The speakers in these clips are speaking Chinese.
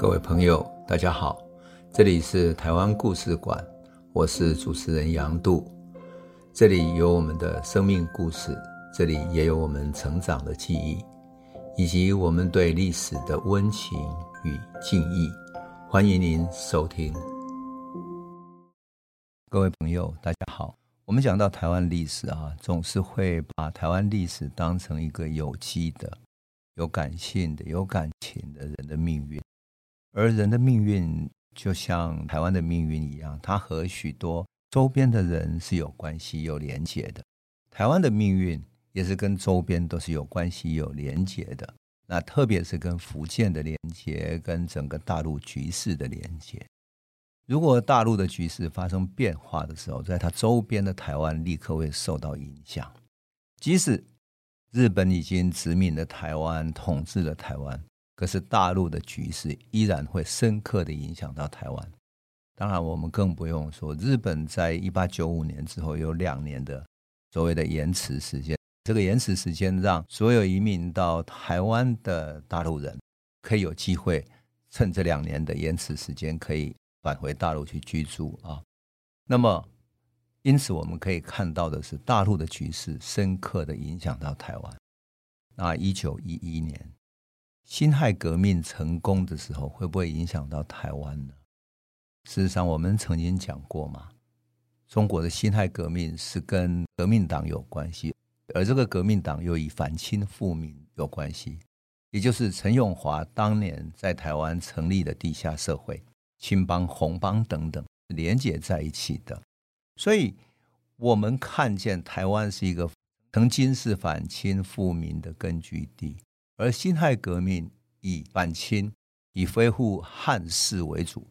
各位朋友，大家好，这里是台湾故事馆，我是主持人杨度，这里有我们的生命故事，这里也有我们成长的记忆，以及我们对历史的温情与敬意。欢迎您收听。各位朋友，大家好。我们讲到台湾历史啊，总是会把台湾历史当成一个有机的、有感性的、有感情的人的命运。而人的命运就像台湾的命运一样，它和许多周边的人是有关系、有连结的。台湾的命运也是跟周边都是有关系、有连结的。那特别是跟福建的连结，跟整个大陆局势的连结。如果大陆的局势发生变化的时候，在它周边的台湾立刻会受到影响。即使日本已经殖民了台湾，统治了台湾，可是大陆的局势依然会深刻的影响到台湾。当然，我们更不用说日本在一八九五年之后有两年的所谓的延迟时间，这个延迟时间让所有移民到台湾的大陆人可以有机会趁这两年的延迟时间可以。返回大陆去居住啊，那么因此我们可以看到的是，大陆的局势深刻的影响到台湾。那一九一一年辛亥革命成功的时候，会不会影响到台湾呢？事实上，我们曾经讲过嘛，中国的辛亥革命是跟革命党有关系，而这个革命党又与反清复明有关系，也就是陈永华当年在台湾成立的地下社会。青帮、红帮等等连接在一起的，所以我们看见台湾是一个曾经是反清复明的根据地，而辛亥革命以反清、以恢复汉室为主，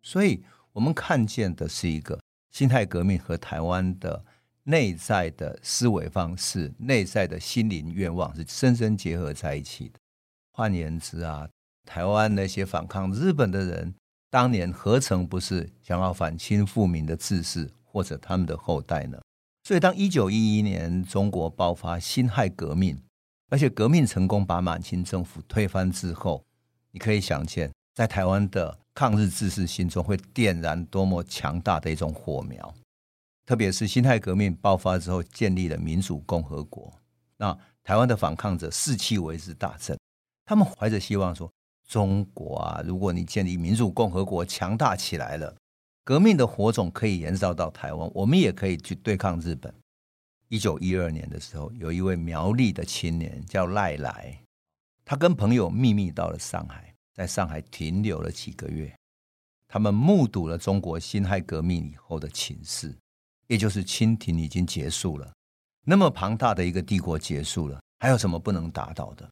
所以我们看见的是一个辛亥革命和台湾的内在的思维方式、内在的心灵愿望是深深结合在一起的。换言之啊，台湾那些反抗日本的人。当年何曾不是想要反清复明的志士或者他们的后代呢？所以，当一九一一年中国爆发辛亥革命，而且革命成功把满清政府推翻之后，你可以想见，在台湾的抗日志士心中会点燃多么强大的一种火苗。特别是辛亥革命爆发之后，建立了民主共和国，那台湾的反抗者士气为之大振，他们怀着希望说。中国啊，如果你建立民主共和国，强大起来了，革命的火种可以延烧到台湾，我们也可以去对抗日本。一九一二年的时候，有一位苗栗的青年叫赖来，他跟朋友秘密到了上海，在上海停留了几个月，他们目睹了中国辛亥革命以后的情势，也就是清廷已经结束了，那么庞大的一个帝国结束了，还有什么不能打倒的？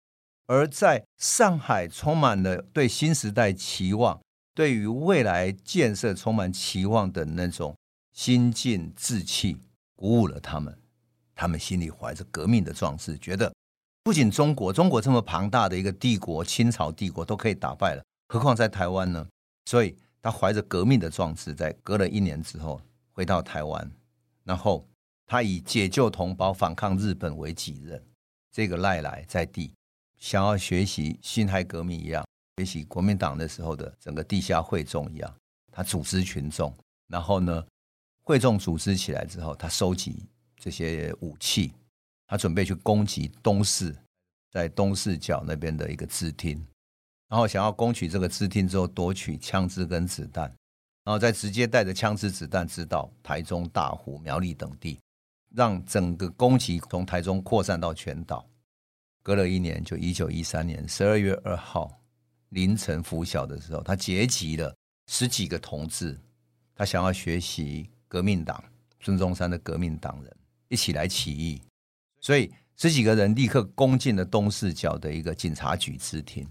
而在上海，充满了对新时代期望，对于未来建设充满期望的那种心境志气，鼓舞了他们。他们心里怀着革命的壮志，觉得不仅中国，中国这么庞大的一个帝国，清朝帝国都可以打败了，何况在台湾呢？所以他怀着革命的壮志，在隔了一年之后回到台湾，然后他以解救同胞、反抗日本为己任。这个赖来在地。想要学习辛亥革命一样，学习国民党的时候的整个地下会众一样，他组织群众，然后呢，会众组织起来之后，他收集这些武器，他准备去攻击东市，在东势角那边的一个支厅，然后想要攻取这个支厅之后，夺取枪支跟子弹，然后再直接带着枪支子弹直捣台中、大湖、苗栗等地，让整个攻击从台中扩散到全岛。隔了一年，就一九一三年十二月二号凌晨拂晓的时候，他结集了十几个同志，他想要学习革命党孙中山的革命党人一起来起义，所以十几个人立刻攻进了东四角的一个警察局支厅。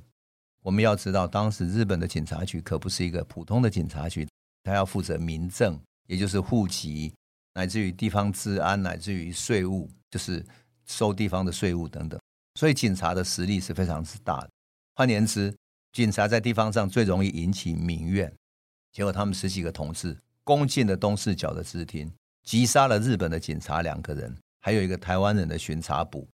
我们要知道，当时日本的警察局可不是一个普通的警察局，他要负责民政，也就是户籍，乃至于地方治安，乃至于税务，就是收地方的税务等等。所以警察的实力是非常之大。换言之，警察在地方上最容易引起民怨。结果他们十几个同志攻进了东四角的支厅，击杀了日本的警察两个人，还有一个台湾人的巡查捕。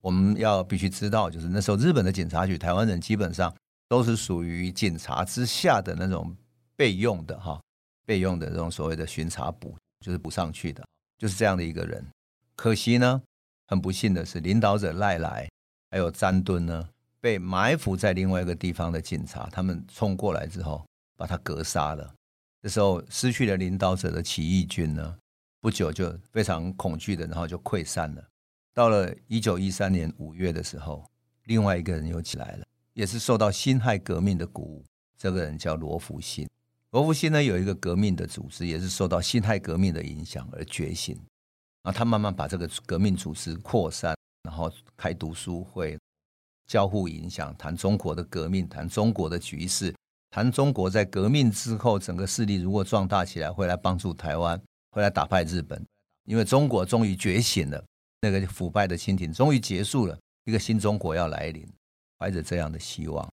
我们要必须知道，就是那时候日本的警察局，台湾人基本上都是属于警察之下的那种备用的哈，备用的这种所谓的巡查补，就是补上去的，就是这样的一个人。可惜呢，很不幸的是，领导者赖来还有詹敦呢，被埋伏在另外一个地方的警察，他们冲过来之后，把他格杀了。这时候失去了领导者的起义军呢，不久就非常恐惧的，然后就溃散了。到了一九一三年五月的时候，另外一个人又起来了，也是受到辛亥革命的鼓舞。这个人叫罗福新。罗福新呢，有一个革命的组织，也是受到辛亥革命的影响而觉醒。然后他慢慢把这个革命组织扩散，然后开读书会，交互影响，谈中国的革命，谈中国的局势，谈中国在革命之后整个势力如果壮大起来，会来帮助台湾，回来打败日本。因为中国终于觉醒了。那个腐败的清廷终于结束了，一个新中国要来临，怀着这样的希望。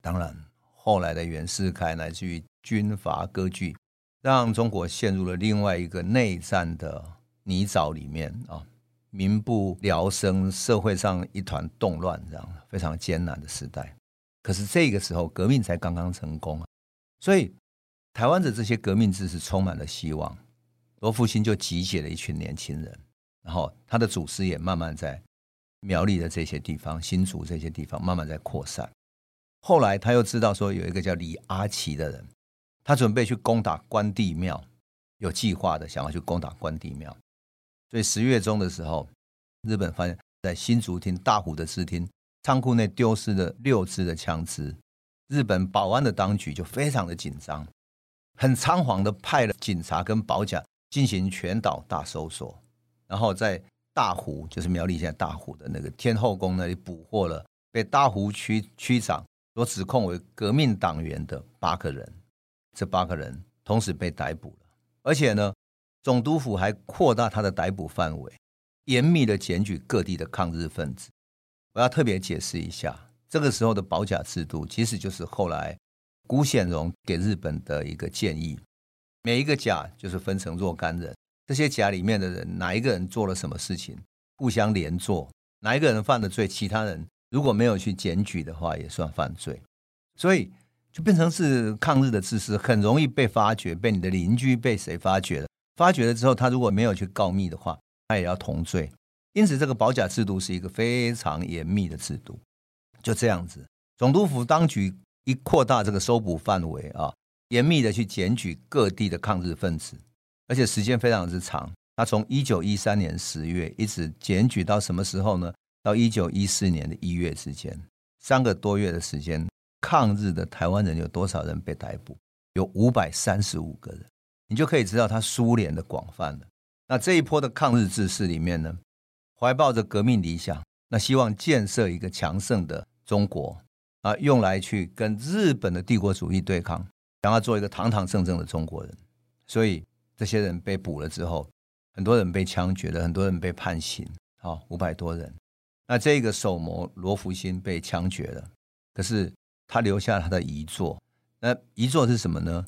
当然，后来的袁世凯乃至于军阀割据，让中国陷入了另外一个内战的泥沼里面啊，民不聊生，社会上一团动乱，这样非常艰难的时代。可是这个时候，革命才刚刚成功，所以台湾的这些革命志士充满了希望。罗复兴就集结了一群年轻人。然后他的祖师也慢慢在苗栗的这些地方、新竹这些地方慢慢在扩散。后来他又知道说有一个叫李阿奇的人，他准备去攻打关帝庙，有计划的想要去攻打关帝庙。所以十月中的时候，日本发现，在新竹厅大湖的支厅仓库内丢失了六支的枪支，日本保安的当局就非常的紧张，很仓皇的派了警察跟保甲进行全岛大搜索。然后在大湖，就是苗栗县大湖的那个天后宫那里捕获了被大湖区区长所指控为革命党员的八个人，这八个人同时被逮捕了，而且呢，总督府还扩大他的逮捕范围，严密的检举各地的抗日分子。我要特别解释一下，这个时候的保甲制度其实就是后来辜显荣给日本的一个建议，每一个甲就是分成若干人。这些甲里面的人，哪一个人做了什么事情，互相连坐，哪一个人犯了罪，其他人如果没有去检举的话，也算犯罪，所以就变成是抗日的志士很容易被发觉，被你的邻居被谁发觉了，发觉了之后，他如果没有去告密的话，他也要同罪。因此，这个保甲制度是一个非常严密的制度。就这样子，总督府当局一扩大这个搜捕范围啊，严密的去检举各地的抗日分子。而且时间非常之长，他从一九一三年十月一直检举到什么时候呢？到一九一四年的一月之间，三个多月的时间，抗日的台湾人有多少人被逮捕？有五百三十五个人，你就可以知道他苏联的广泛了。那这一波的抗日志士里面呢，怀抱着革命理想，那希望建设一个强盛的中国啊，用来去跟日本的帝国主义对抗，想要做一个堂堂正正的中国人，所以。这些人被捕了之后，很多人被枪决了，很多人被判刑，好，五百多人。那这个首谋罗福新被枪决了，可是他留下他的遗作。那遗作是什么呢？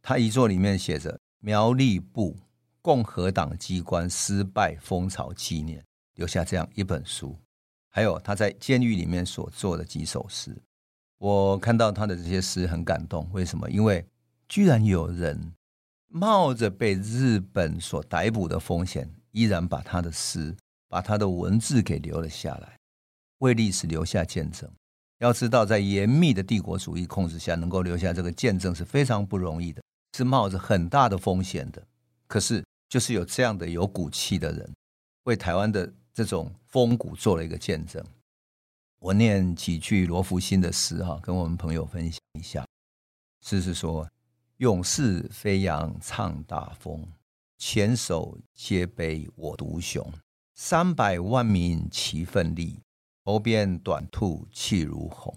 他遗作里面写着“苗栗部共和党机关失败风潮纪念”，留下这样一本书。还有他在监狱里面所做的几首诗，我看到他的这些诗很感动。为什么？因为居然有人。冒着被日本所逮捕的风险，依然把他的诗、把他的文字给留了下来，为历史留下见证。要知道，在严密的帝国主义控制下，能够留下这个见证是非常不容易的，是冒着很大的风险的。可是，就是有这样的有骨气的人，为台湾的这种风骨做了一个见证。我念几句罗福新的诗哈，跟我们朋友分享一下。诗是说。勇士飞扬唱大风，前手皆悲我独雄。三百万民齐奋力，头边短兔气如虹。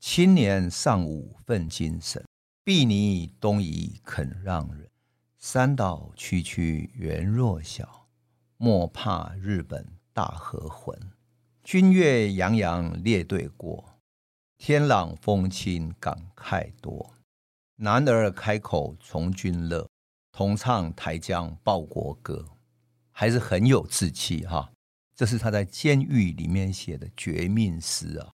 青年尚武奋精神，睥睨东夷肯让人。山岛区区原弱小，莫怕日本大和魂。军乐洋洋列队过，天朗风清感慨多。男儿开口从军乐，同唱台江报国歌，还是很有志气哈。这是他在监狱里面写的绝命诗啊。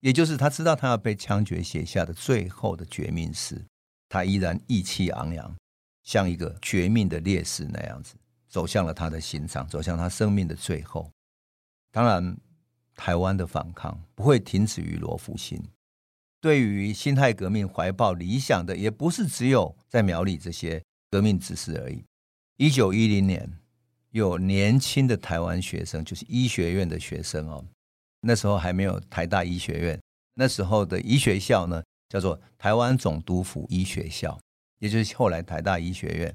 也就是他知道他要被枪决写下的最后的绝命诗，他依然意气昂扬，像一个绝命的烈士那样子，走向了他的心脏，走向他生命的最后。当然，台湾的反抗不会停止于罗浮宫。对于辛亥革命怀抱理想的，也不是只有在苗栗这些革命志士而已。一九一零年，有年轻的台湾学生，就是医学院的学生哦。那时候还没有台大医学院，那时候的医学校呢，叫做台湾总督府医学校，也就是后来台大医学院。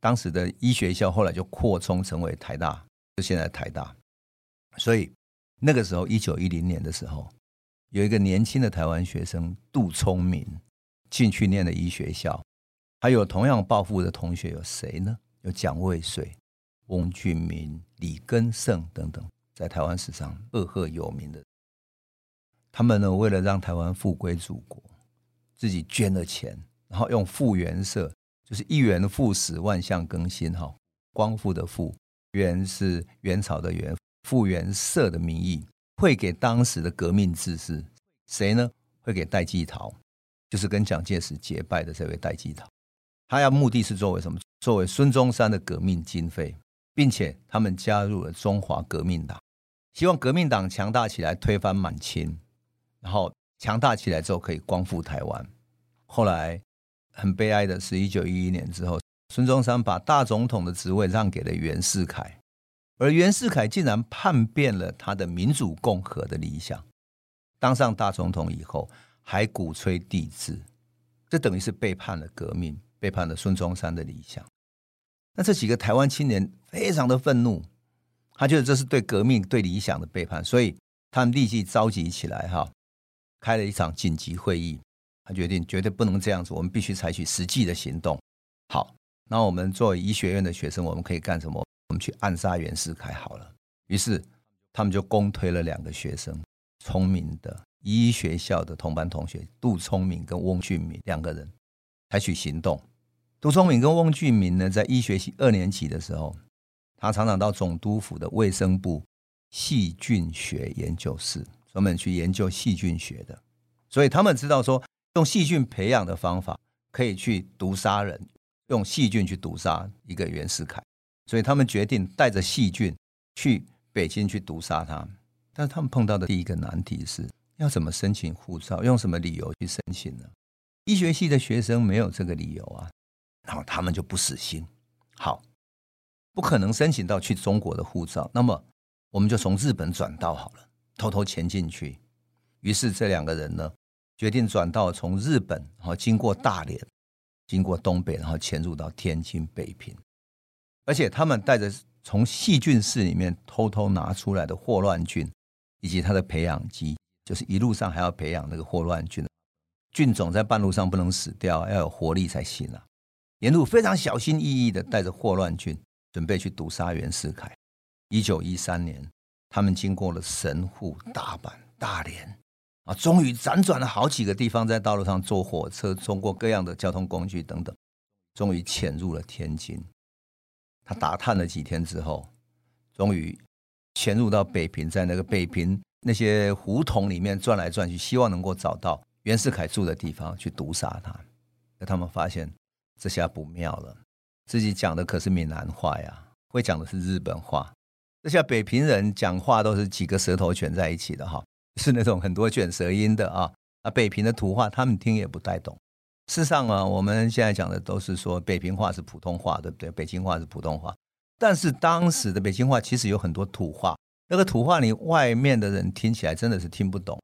当时的医学校后来就扩充成为台大，就现在台大。所以那个时候，一九一零年的时候，有一个年轻的台湾学生杜聪明进去念的医学校，还有同样抱负的同学有谁呢？有蒋渭水、翁俊明、李根胜等等。在台湾史上赫赫有名的，他们呢，为了让台湾复归祖国，自己捐了钱，然后用复元社，就是一元复始，万象更新，哈，光复的复，元是元朝的元，复元社的名义，会给当时的革命志士，谁呢？会给戴季陶，就是跟蒋介石结拜的这位戴季陶，他要目的是作为什么？作为孙中山的革命经费。并且他们加入了中华革命党，希望革命党强大起来，推翻满清，然后强大起来之后可以光复台湾。后来很悲哀的是，一九一一年之后，孙中山把大总统的职位让给了袁世凯，而袁世凯竟然叛变了他的民主共和的理想，当上大总统以后还鼓吹帝制，这等于是背叛了革命，背叛了孙中山的理想。那这几个台湾青年非常的愤怒，他觉得这是对革命、对理想的背叛，所以他们立即召集起来，哈，开了一场紧急会议。他决定绝对不能这样子，我们必须采取实际的行动。好，那我们作为医学院的学生，我们可以干什么？我们去暗杀袁世凯好了。于是他们就公推了两个学生，聪明的医学校的同班同学杜聪明跟翁俊明两个人，采取行动。杜聪明跟翁俊明呢，在医学系二年级的时候，他常常到总督府的卫生部细菌学研究室，专门去研究细菌学的。所以他们知道说，用细菌培养的方法可以去毒杀人，用细菌去毒杀一个袁世凯。所以他们决定带着细菌去北京去毒杀他。但是他们碰到的第一个难题是，要怎么申请护照？用什么理由去申请呢？医学系的学生没有这个理由啊。然后他们就不死心，好，不可能申请到去中国的护照，那么我们就从日本转道好了，偷偷潜进去。于是这两个人呢，决定转道从日本，然后经过大连，经过东北，然后潜入到天津、北平。而且他们带着从细菌室里面偷偷拿出来的霍乱菌，以及他的培养基，就是一路上还要培养那个霍乱菌，菌种在半路上不能死掉，要有活力才行啊。沿路非常小心翼翼地带着霍乱菌，准备去毒杀袁世凯。一九一三年，他们经过了神户、大阪、大连，啊，终于辗转了好几个地方，在道路上坐火车，通过各样的交通工具等等，终于潜入了天津。打探了几天之后，终于潜入到北平，在那个北平那些胡同里面转来转去，希望能够找到袁世凯住的地方去毒杀他。可他们发现。这下不妙了，自己讲的可是闽南话呀，会讲的是日本话。这下北平人讲话都是几个舌头卷在一起的哈，是那种很多卷舌音的啊。啊，北平的土话他们听也不太懂。事实上啊，我们现在讲的都是说北平话是普通话，对不对？北京话是普通话，但是当时的北京话其实有很多土话，那个土话你外面的人听起来真的是听不懂。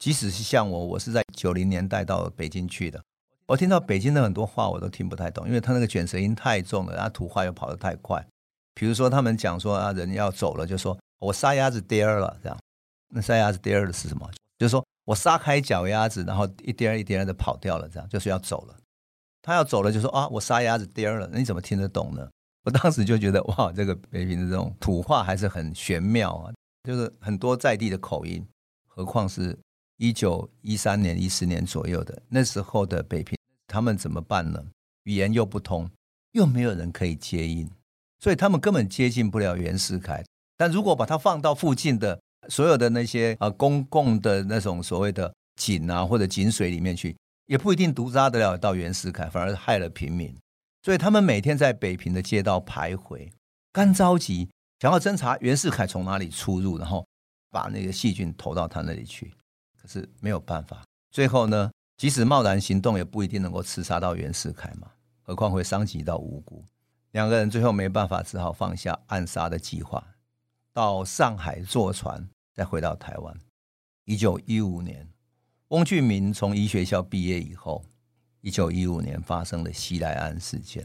即使是像我，我是在九零年代到北京去的。我听到北京的很多话，我都听不太懂，因为他那个卷舌音太重了，然后土话又跑得太快。比如说，他们讲说啊，人要走了，就说我杀鸭子颠儿了，这样。那杀鸭子颠儿的是什么？我撒开脚丫子，然后一颠一颠的跑掉了，这样就是要走了。他要走了，就说啊，我撒丫子颠了，那你怎么听得懂呢？我当时就觉得哇，这个北平的这种土话还是很玄妙啊，就是很多在地的口音，何况是一九一三年、一四年左右的那时候的北平。他们怎么办呢？语言又不通，又没有人可以接应，所以他们根本接近不了袁世凯。但如果把他放到附近的所有的那些啊公共的那种所谓的井啊或者井水里面去，也不一定毒杀得了到袁世凯，反而害了平民。所以他们每天在北平的街道徘徊，干着急想要侦查袁世凯从哪里出入，然后把那个细菌投到他那里去。可是没有办法，最后呢，即使贸然行动，也不一定能够刺杀到袁世凯嘛，何况会伤及到无辜。两个人最后没办法，只好放下暗杀的计划，到上海坐船，再回到台湾。一九一五年，翁俊明从医学校毕业以后，一九一五年发生了西来庵事件，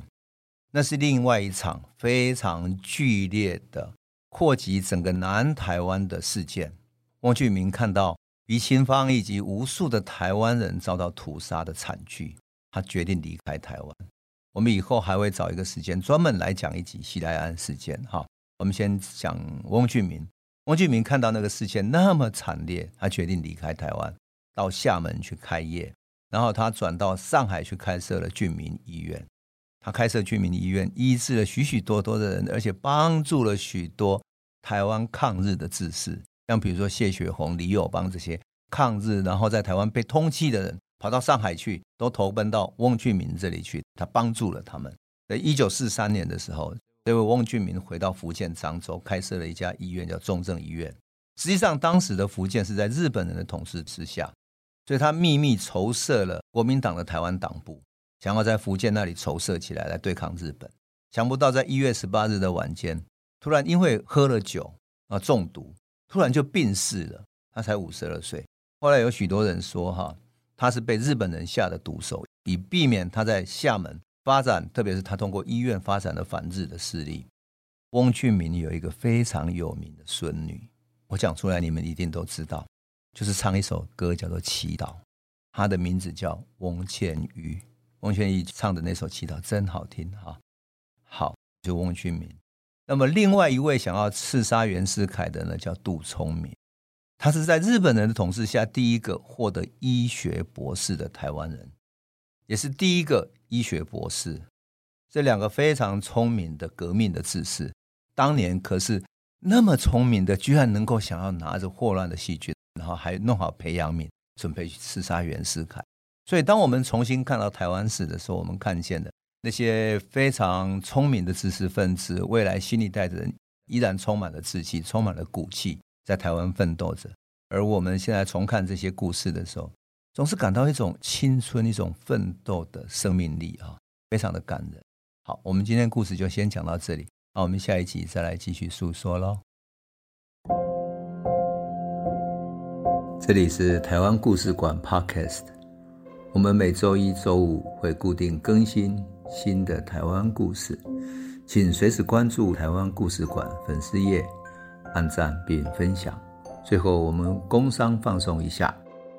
那是另外一场非常剧烈的扩及整个南台湾的事件。翁俊明看到于清芳以及无数的台湾人遭到屠杀的惨剧，他决定离开台湾。我们以后还会找一个时间专门来讲一集西来庵事件。哈，我们先讲翁俊明。汪俊明看到那个事件那么惨烈，他决定离开台湾，到厦门去开业。然后他转到上海去开设了俊明医院。他开设俊明医院，医治了许许多多的人，而且帮助了许多台湾抗日的志士，像比如说谢雪红、李友邦这些抗日，然后在台湾被通缉的人。跑到上海去，都投奔到翁俊明这里去，他帮助了他们。在一九四三年的时候，这位汪俊明回到福建漳州，开设了一家医院，叫重症医院。实际上，当时的福建是在日本人的统治之下，所以他秘密筹设了国民党的台湾党部，想要在福建那里筹设起来来对抗日本。想不到，在一月十八日的晚间，突然因为喝了酒啊中毒，突然就病逝了。他才五十二岁。后来有许多人说，哈。他是被日本人下的毒手，以避免他在厦门发展，特别是他通过医院发展的反日的势力。翁俊明有一个非常有名的孙女，我讲出来你们一定都知道，就是唱一首歌叫做《祈祷》，她的名字叫翁倩玉。翁倩玉唱的那首《祈祷》真好听哈。好，就翁俊明。那么另外一位想要刺杀袁世凯的呢，叫杜聪明。他是在日本人的统治下第一个获得医学博士的台湾人，也是第一个医学博士。这两个非常聪明的革命的志士，当年可是那么聪明的，居然能够想要拿着霍乱的细菌，然后还弄好培养皿，准备去刺杀袁世凯。所以，当我们重新看到台湾史的时候，我们看见的那些非常聪明的知识分子，未来新一代的人依然充满了志气，充满了骨气。在台湾奋斗着，而我们现在重看这些故事的时候，总是感到一种青春、一种奋斗的生命力啊，非常的感人。好，我们今天故事就先讲到这里，那我们下一集再来继续诉说喽。这里是台湾故事馆 Podcast，我们每周一、周五会固定更新新的台湾故事，请随时关注台湾故事馆粉丝页。按赞并分享。最后，我们工商放松一下：